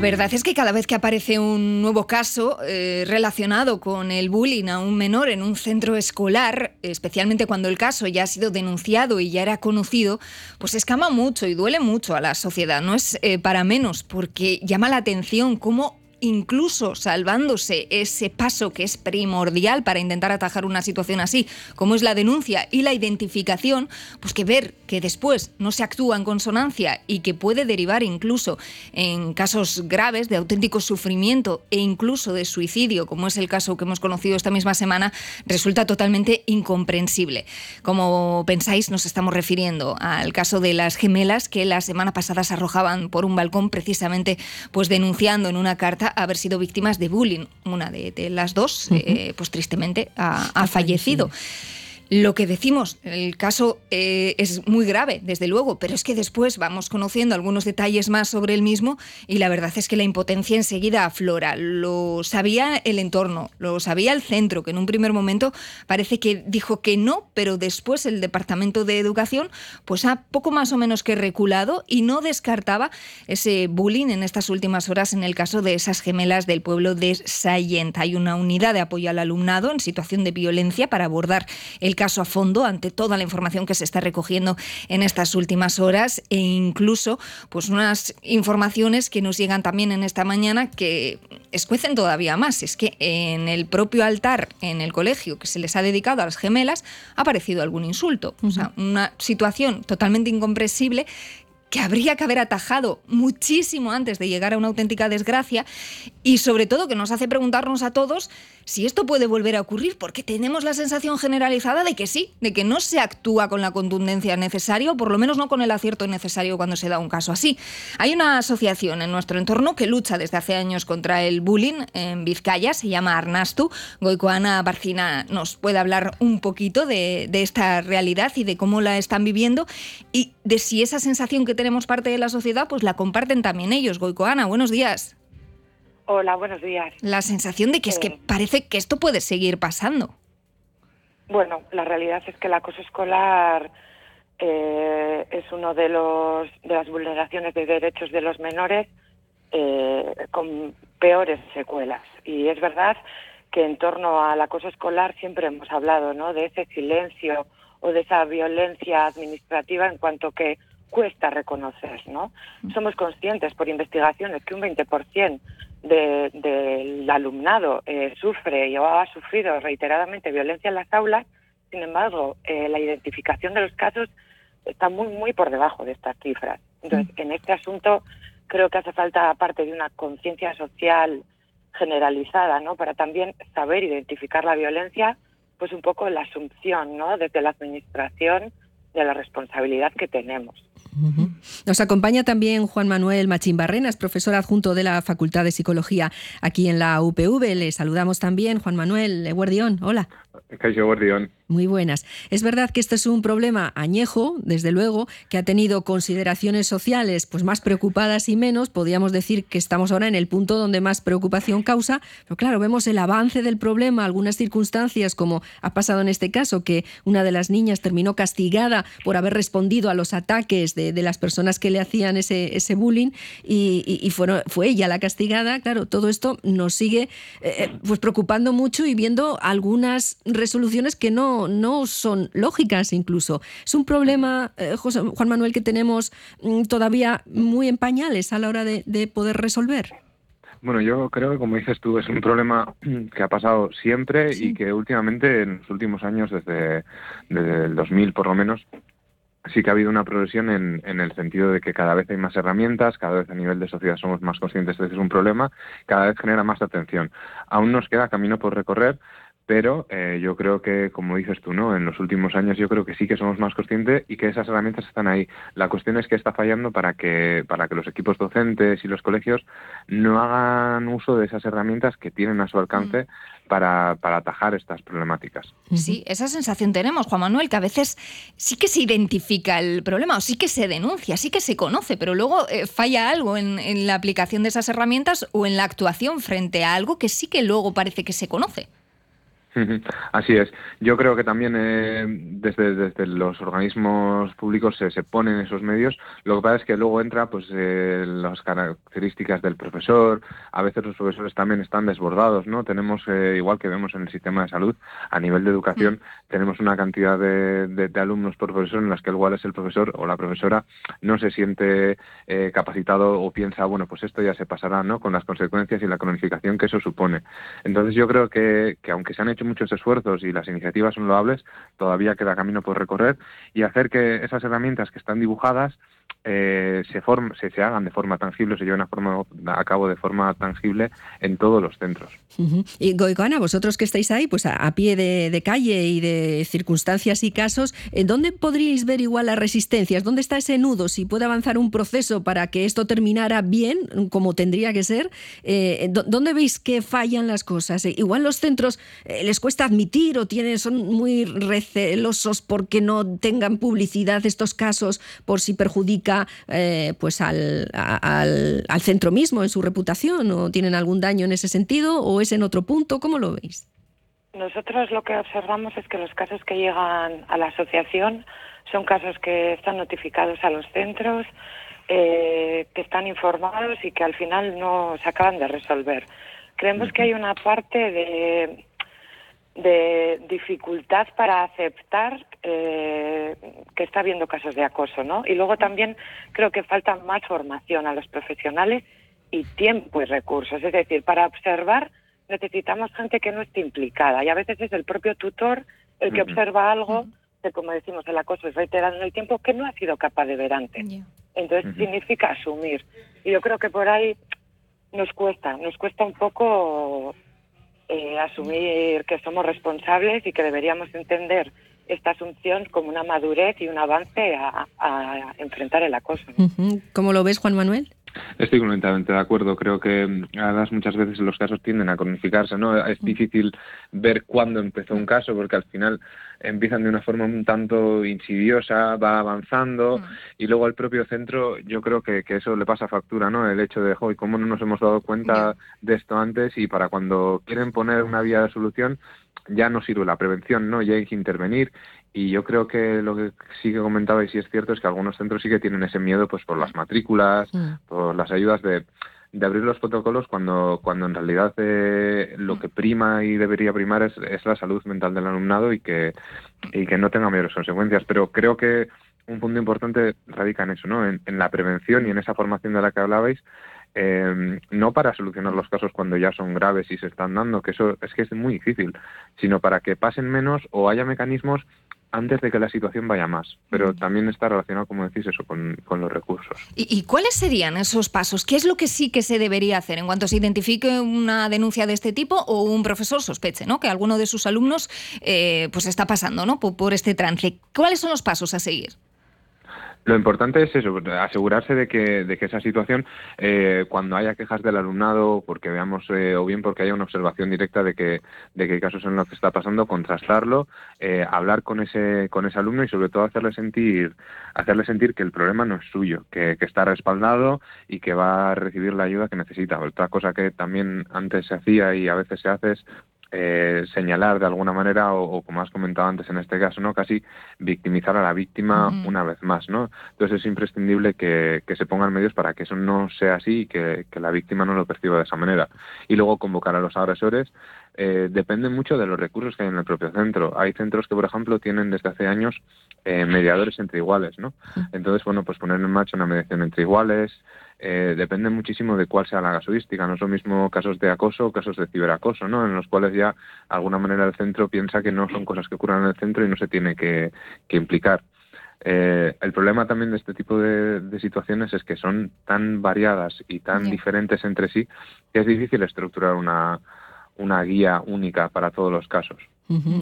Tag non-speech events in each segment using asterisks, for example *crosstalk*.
La verdad es que cada vez que aparece un nuevo caso eh, relacionado con el bullying a un menor en un centro escolar, especialmente cuando el caso ya ha sido denunciado y ya era conocido, pues escama mucho y duele mucho a la sociedad. No es eh, para menos, porque llama la atención cómo incluso salvándose ese paso que es primordial para intentar atajar una situación así, como es la denuncia y la identificación, pues que ver que después no se actúa en consonancia y que puede derivar incluso en casos graves de auténtico sufrimiento e incluso de suicidio, como es el caso que hemos conocido esta misma semana, resulta totalmente incomprensible. Como pensáis, nos estamos refiriendo al caso de las gemelas que la semana pasada se arrojaban por un balcón precisamente pues denunciando en una carta haber sido víctimas de bullying. Una de, las dos, eh, pues tristemente, ha, fallecido. Lo que decimos, el caso eh, es muy grave, desde luego, pero es que después vamos conociendo algunos detalles más sobre el mismo y la verdad es que la impotencia enseguida aflora. Lo sabía el entorno, lo sabía el centro, que en un primer momento parece que dijo que no, pero después el Departamento de Educación pues ha poco más o menos que reculado y no descartaba ese bullying en estas últimas horas en el caso de esas gemelas del pueblo de Sayent. Hay una unidad de apoyo al alumnado en situación de violencia para abordar el caso a fondo ante toda la información que se está recogiendo en estas últimas horas e incluso pues unas informaciones que nos llegan también en esta mañana que escuecen todavía más. Es que en el propio altar, en el colegio que se les ha dedicado a las gemelas, ha aparecido algún insulto. O sea, una situación totalmente incomprensible que habría que haber atajado muchísimo antes de llegar a una auténtica desgracia y sobre todo que nos hace preguntarnos a todos si esto puede volver a ocurrir, porque tenemos la sensación generalizada de que sí, de que no se actúa con la contundencia necesaria, o por lo menos no con el acierto necesario cuando se da un caso así. Hay una asociación en nuestro entorno que lucha desde hace años contra el bullying en Vizcaya, se llama Arnastu. Goicoana Barcina nos puede hablar un poquito de, de esta realidad y de cómo la están viviendo y de si esa sensación que tenemos parte de la sociedad, pues la comparten también ellos. Goicoana, buenos días. Hola, buenos días. La sensación de que es que eh, parece que esto puede seguir pasando. Bueno, la realidad es que el acoso escolar eh, es uno de los de las vulneraciones de derechos de los menores eh, con peores secuelas. Y es verdad que en torno al acoso escolar siempre hemos hablado, ¿no? De ese silencio o de esa violencia administrativa en cuanto que cuesta reconocer, ¿no? Mm. Somos conscientes por investigaciones que un 20% del alumnado eh, sufre o ha sufrido reiteradamente violencia en las aulas, sin embargo, eh, la identificación de los casos está muy, muy por debajo de estas cifras. Entonces, mm. en este asunto creo que hace falta, aparte de una conciencia social generalizada, ¿no? Para también saber identificar la violencia, pues un poco la asunción, ¿no? Desde la administración de la responsabilidad que tenemos. Nos acompaña también Juan Manuel Machín Barrenas, profesor adjunto de la Facultad de Psicología aquí en la UPV. Le saludamos también, Juan Manuel Guardión. Hola. Guardión. Muy buenas. Es verdad que este es un problema añejo, desde luego, que ha tenido consideraciones sociales pues más preocupadas y menos. Podríamos decir que estamos ahora en el punto donde más preocupación causa, pero claro, vemos el avance del problema, algunas circunstancias, como ha pasado en este caso, que una de las niñas terminó castigada por haber respondido a los ataques de, las personas que le hacían ese, ese bullying y, fue ella la castigada. Claro, todo esto nos sigue eh, eh, pues preocupando mucho y viendo algunas resoluciones que no no, son lógicas incluso. Es un problema, eh, Juan Manuel, que tenemos mm, todavía muy en pañales a la hora de, poder resolver. Bueno, yo creo que, como dices tú, es un problema *clears throat* que ha pasado siempre y que últimamente, en los últimos años, desde, desde, el 2000 por lo menos, sí que ha habido una progresión en, en, el sentido de que cada vez hay más herramientas, cada vez a nivel de sociedad somos más conscientes de que es un problema, cada vez genera más atención. Aún nos queda camino por recorrer, pero eh, yo creo que, como dices tú, ¿no? En los últimos años yo creo que sí que somos más conscientes y que esas herramientas están ahí. La cuestión es que está fallando para que, para que los equipos docentes y los colegios no hagan uso de esas herramientas que tienen a su alcance mm. para, para, atajar estas problemáticas. Sí, esa sensación tenemos, Juan Manuel, que a veces sí que se identifica el problema o sí que se denuncia, sí que se conoce, pero luego eh, falla algo en, en la aplicación de esas herramientas o en la actuación frente a algo que sí que luego parece que se conoce. Así es. Yo creo que también eh, desde, desde, los organismos públicos se, se, ponen esos medios. Lo que pasa es que luego entra pues eh, las características del profesor. A veces los profesores también están desbordados, ¿no? Tenemos, eh, igual que vemos en el sistema de salud, a nivel de educación, tenemos una cantidad de, de, alumnos por profesor en las que igual es el profesor o la profesora no se siente eh, capacitado o piensa, bueno, pues esto ya se pasará, ¿no? Con las consecuencias y la cronificación que eso supone. Entonces yo creo que, que aunque se han hecho muchos esfuerzos y las iniciativas son loables, todavía queda camino por recorrer y hacer que esas herramientas que están dibujadas eh, se, se, se, hagan de forma tangible, se lleven a, cabo de forma tangible en todos los centros. Y Goicoana, vosotros que estáis ahí, pues a, pie de, calle y de circunstancias y casos, ¿en dónde podríais ver igual las resistencias? ¿Dónde está ese nudo? Si puede avanzar un proceso para que esto terminara bien, como tendría que ser, eh, ¿dónde veis que fallan las cosas? Eh, igual los centros les cuesta admitir o tienen, son muy recelosos porque no tengan publicidad estos casos por si perjudican eh, pues al, al, centro mismo en su reputación o tienen algún daño en ese sentido o es en otro punto? ¿Cómo lo veis? Nosotros lo que observamos es que los casos que llegan a la asociación son casos que están notificados a los centros, eh, que están informados y que al final no se acaban de resolver. Creemos que hay una parte de de dificultad para aceptar eh, que está habiendo casos de acoso, ¿no? Y luego también creo que falta más formación a los profesionales y tiempo y recursos. Es decir, para observar necesitamos gente que no esté implicada y a veces es el propio tutor el que observa algo que, como decimos, el acoso es reiterado en el tiempo que no ha sido capaz de ver antes. Entonces significa asumir. Y yo creo que por ahí nos cuesta, nos cuesta un poco eh, asumir que somos responsables y que deberíamos entender esta asunción como una madurez y un avance a, enfrentar el acoso. ¿Cómo lo ves, Juan Manuel? Estoy completamente de acuerdo. Creo que además muchas veces los casos tienden a cronificarse. ¿no? Es difícil ver cuándo empezó un caso porque al final empiezan de una forma un tanto insidiosa, va avanzando mm. y luego al propio centro yo creo que, que, eso le pasa factura, ¿no? El hecho de, hoy ¿cómo no nos hemos dado cuenta de esto antes? Y para cuando quieren poner una vía de solución ya no sirve la prevención, ¿no? Ya hay que intervenir y yo creo que lo que sí que comentaba y sí es cierto es que algunos centros sí que tienen ese miedo pues por las matrículas, mm. por las ayudas de de abrir los protocolos cuando, cuando en realidad eh, lo que prima y debería primar es, es, la salud mental del alumnado y que, y que no tenga mayores consecuencias. Pero creo que un punto importante radica en eso, ¿no? En, la prevención y en esa formación de la que hablabais, eh, no para solucionar los casos cuando ya son graves y se están dando, que eso es que es muy difícil, sino para que pasen menos o haya mecanismos antes de que la situación vaya más. Pero también está relacionado, como decís, eso con, los recursos. ¿Y, cuáles serían esos pasos? ¿Qué es lo que sí que se debería hacer en cuanto se identifique una denuncia de este tipo o un profesor sospeche ¿no? que alguno de sus alumnos eh, pues está pasando ¿no? por, por este trance? ¿Cuáles son los pasos a seguir? Lo importante es eso, asegurarse de que, de que esa situación, eh, cuando haya quejas del alumnado, porque veamos, eh, o bien porque haya una observación directa de que, de que casos en los que está pasando, contrastarlo, eh, hablar con ese, con ese alumno y sobre todo hacerle sentir, hacerle sentir que el problema no es suyo, que, que está respaldado y que va a recibir la ayuda que necesita. Otra cosa que también antes se hacía y a veces se hace es eh, señalar de alguna manera o, como has comentado antes en este caso no casi victimizar a la víctima una vez más no entonces es imprescindible que, se pongan medios para que eso no sea así y que, la víctima no lo perciba de esa manera. Y luego convocar a los agresores eh, depende mucho de los recursos que hay en el propio centro hay centros que por ejemplo tienen desde hace años eh, mediadores entre iguales no entonces bueno pues poner en marcha una mediación entre iguales eh, depende muchísimo de cuál sea la casuística. No es lo mismo casos de acoso o casos de ciberacoso, ¿no? En los cuales ya, de alguna manera, el centro piensa que no son cosas que ocurran en el centro y no se tiene que, implicar. Eh, el problema también de este tipo de, situaciones es que son tan variadas y tan diferentes entre sí que es difícil estructurar una, una guía única para todos los casos.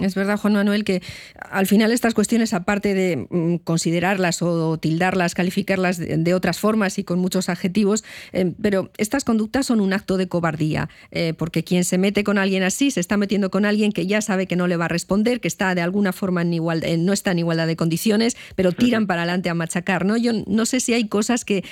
Es verdad, Juan Manuel, que al final estas cuestiones, aparte de mm, considerarlas o tildarlas, calificarlas de, otras formas y con muchos adjetivos, eh, pero estas conductas son un acto de cobardía, eh, porque quien se mete con alguien así se está metiendo con alguien que ya sabe que no le va a responder, que está de alguna forma en igual, eh, no está en igualdad de condiciones, pero tiran para adelante a machacar. ¿no? Yo no sé si hay cosas que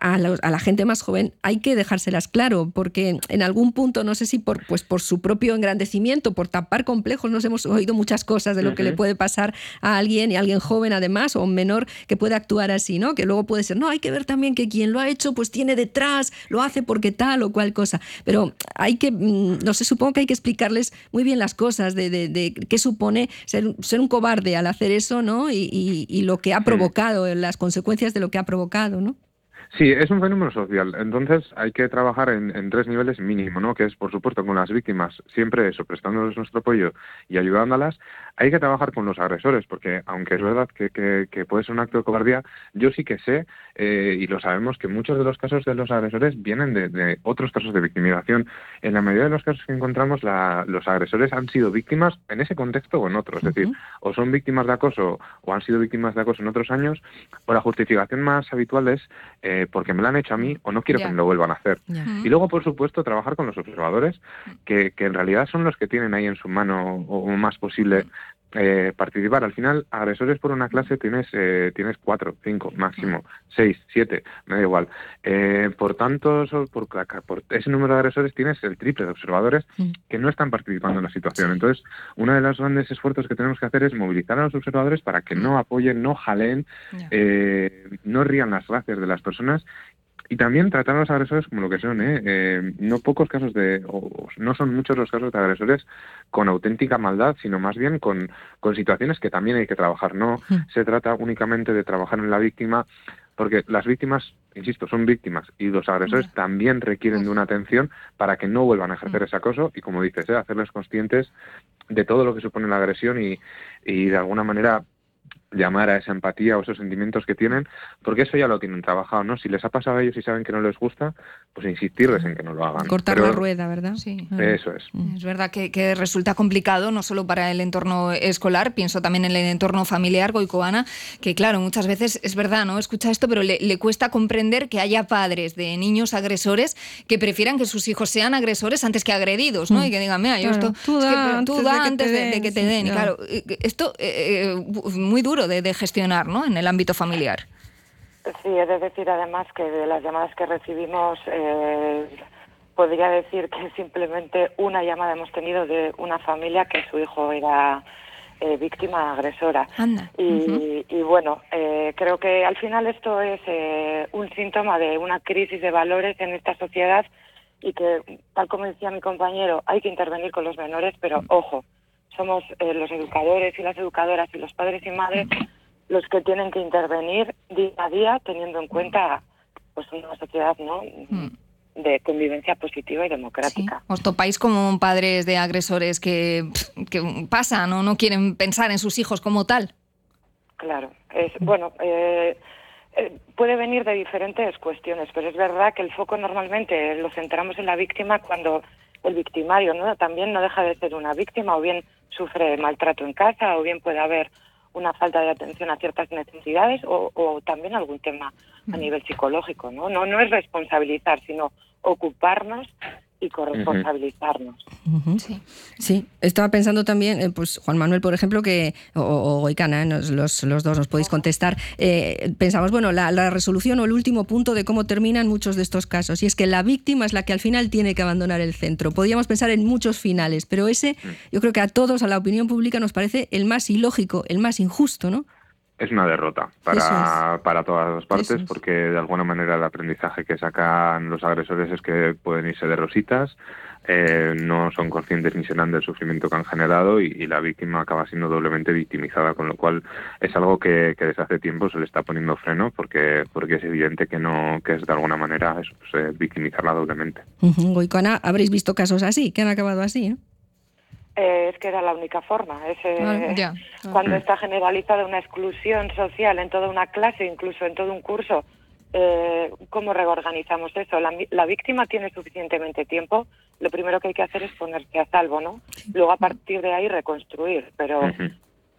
a, la, gente más joven hay que dejárselas claro, porque en algún punto, no sé si por, pues, por su propio engrandecimiento, por tapar complejos, nos hemos oído muchas cosas de lo que le puede pasar a alguien y a alguien joven además o un menor que puede actuar así, ¿no? Que luego puede ser, no, hay que ver también que quien lo ha hecho pues tiene detrás, lo hace porque tal o cual cosa. Pero hay que, mm, no sé, supongo que hay que explicarles muy bien las cosas de, de, qué supone ser, ser, un cobarde al hacer eso, ¿no? Y, y lo que ha provocado, las consecuencias de lo que ha provocado, ¿no? Sí, es un fenómeno social. Entonces hay que trabajar en, tres niveles mínimo, ¿no? Que es, por supuesto, con las víctimas, siempre eso, prestándoles nuestro apoyo y ayudándolas. Hay que trabajar con los agresores, porque aunque es verdad que, que, puede ser un acto de cobardía, yo sí que sé, eh, y lo sabemos, que muchos de los casos de los agresores vienen de, otros casos de victimización. En la mayoría de los casos que encontramos, los agresores han sido víctimas en ese contexto o en otro. Es decir, o son víctimas de acoso o han sido víctimas de acoso en otros años, o la justificación más habitual es... Eh, porque me lo han hecho a mí o no quiero que me lo vuelvan a hacer. Y luego, por supuesto, trabajar con los observadores, que, que, en realidad son los que tienen ahí en su mano o más posible eh, participar. Al final, agresores por una clase tienes eh, tienes cuatro, cinco, máximo, seis, siete, me da igual. Eh, por tantos, por, por ese número de agresores tienes el triple de observadores que no están participando en la situación. Entonces, uno de los grandes esfuerzos que tenemos que hacer es movilizar a los observadores para que no apoyen, no jalen, no rían las gracias de las personas y también tratar a los agresores como lo que son, ¿eh? ¿eh? no pocos casos de, o no son muchos los casos de agresores con auténtica maldad, sino más bien con, con situaciones que también hay que trabajar. No *laughs* hmm. se trata únicamente de trabajar en la víctima, porque las víctimas, insisto, son víctimas y los agresores también requieren de una atención para que no vuelvan a ejercer hmm. ese acoso y, como dices, ¿eh? hacerles conscientes de todo lo que supone la agresión y, y de alguna manera llamar a esa empatía o esos sentimientos que tienen, porque eso ya lo tienen trabajado, ¿no? Si les ha pasado a ellos y saben que no les gusta, pues insistirles en que no lo hagan. Cortar la rueda, ¿verdad? Sí. Eso es. Es verdad que, resulta complicado, no solo para el entorno escolar, pienso también en el entorno familiar, Goicoana, que claro, muchas veces es verdad, ¿no? Escucha esto, pero le, cuesta comprender que haya padres de niños agresores que prefieran que sus hijos sean agresores antes que agredidos, ¿no? Mm. Y que digan, mira, yo esto... Tú da, antes, de, que te den. claro, esto eh, eh, muy duro de, gestionar ¿no? en el ámbito familiar. Sí, es decir, además que de las llamadas que recibimos, eh, podría decir que *laughs* simplemente una llamada hemos tenido de una familia que su hijo era eh, víctima agresora. Y, bueno, eh, creo que al final esto es un síntoma de una crisis de valores en esta sociedad y que, tal como decía mi compañero, hay que intervenir con los menores, pero ojo, somos eh, los educadores y las educadoras y los padres y madres los que tienen que intervenir día a día teniendo en cuenta pues una sociedad no mm. de convivencia positiva y democrática. Os topáis como padres de agresores que, que pasan o no quieren pensar en sus hijos como tal. Claro, es bueno. Eh, eh, puede venir de diferentes cuestiones, pero es verdad que el foco normalmente lo centramos en la víctima cuando el victimario no también no deja de ser una víctima o bien sufre maltrato en casa o bien puede haber una falta de atención a ciertas necesidades o, o también algún tema a nivel psicológico, ¿no? No, no es responsabilizar, sino ocuparnos y corresponsabilizarnos. sí. sí. estaba pensando también, eh, pues Juan Manuel, por ejemplo, que, o, o Icana, ¿eh? los, los, dos nos podéis contestar, eh, pensamos, bueno, la, la, resolución o el último punto de cómo terminan muchos de estos casos, y es que la víctima es la que al final tiene que abandonar el centro. Podríamos pensar en muchos finales, pero ese mm. yo creo que a todos, a la opinión pública, nos parece el más ilógico, el más injusto, ¿no? Es una derrota para, para todas las partes porque de alguna manera el aprendizaje que sacan los agresores es que pueden irse de rositas, eh, no son conscientes ni serán del sufrimiento que han generado y, la víctima acaba siendo doblemente victimizada, con lo cual es algo que, desde hace tiempo se le está poniendo freno porque porque es evidente que no que es de alguna manera eso, pues, eh, victimizarla doblemente. Uh habréis visto casos así, que han acabado así, ¿eh? Eh, es que era la única forma. Cuando está generalizada una exclusión social en toda una clase, incluso en todo un curso, eh, ¿cómo reorganizamos eso? La, víctima tiene suficientemente tiempo, lo primero que hay que hacer es ponerse a salvo, ¿no? Luego a partir de ahí reconstruir, pero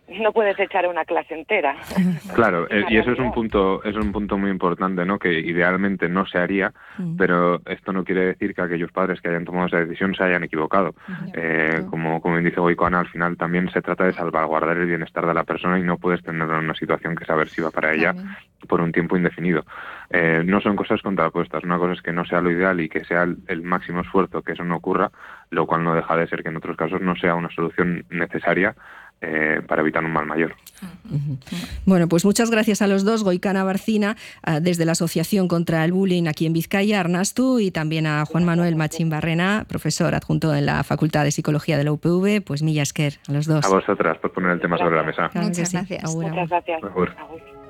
no puedes echar una clase entera. *laughs* Claro, eh, y eso es un punto es un punto muy importante, ¿no? Que idealmente no se haría, mm. pero esto no quiere decir que aquellos padres que hayan tomado esa decisión se hayan equivocado. Eh, como como dice Goicoana, al final también se trata de salvaguardar el bienestar de la persona y no puedes tenerla en una situación que es aversiva para ella por un tiempo indefinido. Eh, no son cosas contrapuestas. Una cosa es que no sea lo ideal y que sea el máximo esfuerzo que eso no ocurra, lo cual no deja de ser que en otros casos no sea una solución necesaria eh, para evitar un mal mayor. Bueno, pues muchas gracias a los dos, Goicana Barcina, ah, desde la Asociación contra el Bullying aquí en Vizcaya, Arnastu, y también a Juan Manuel Machín Barrena, profesor adjunto en la Facultad de Psicología de la UPV, pues Millasker, a los dos. A vosotras por poner el tema sobre la mesa. Muchas gracias. Muchas gracias.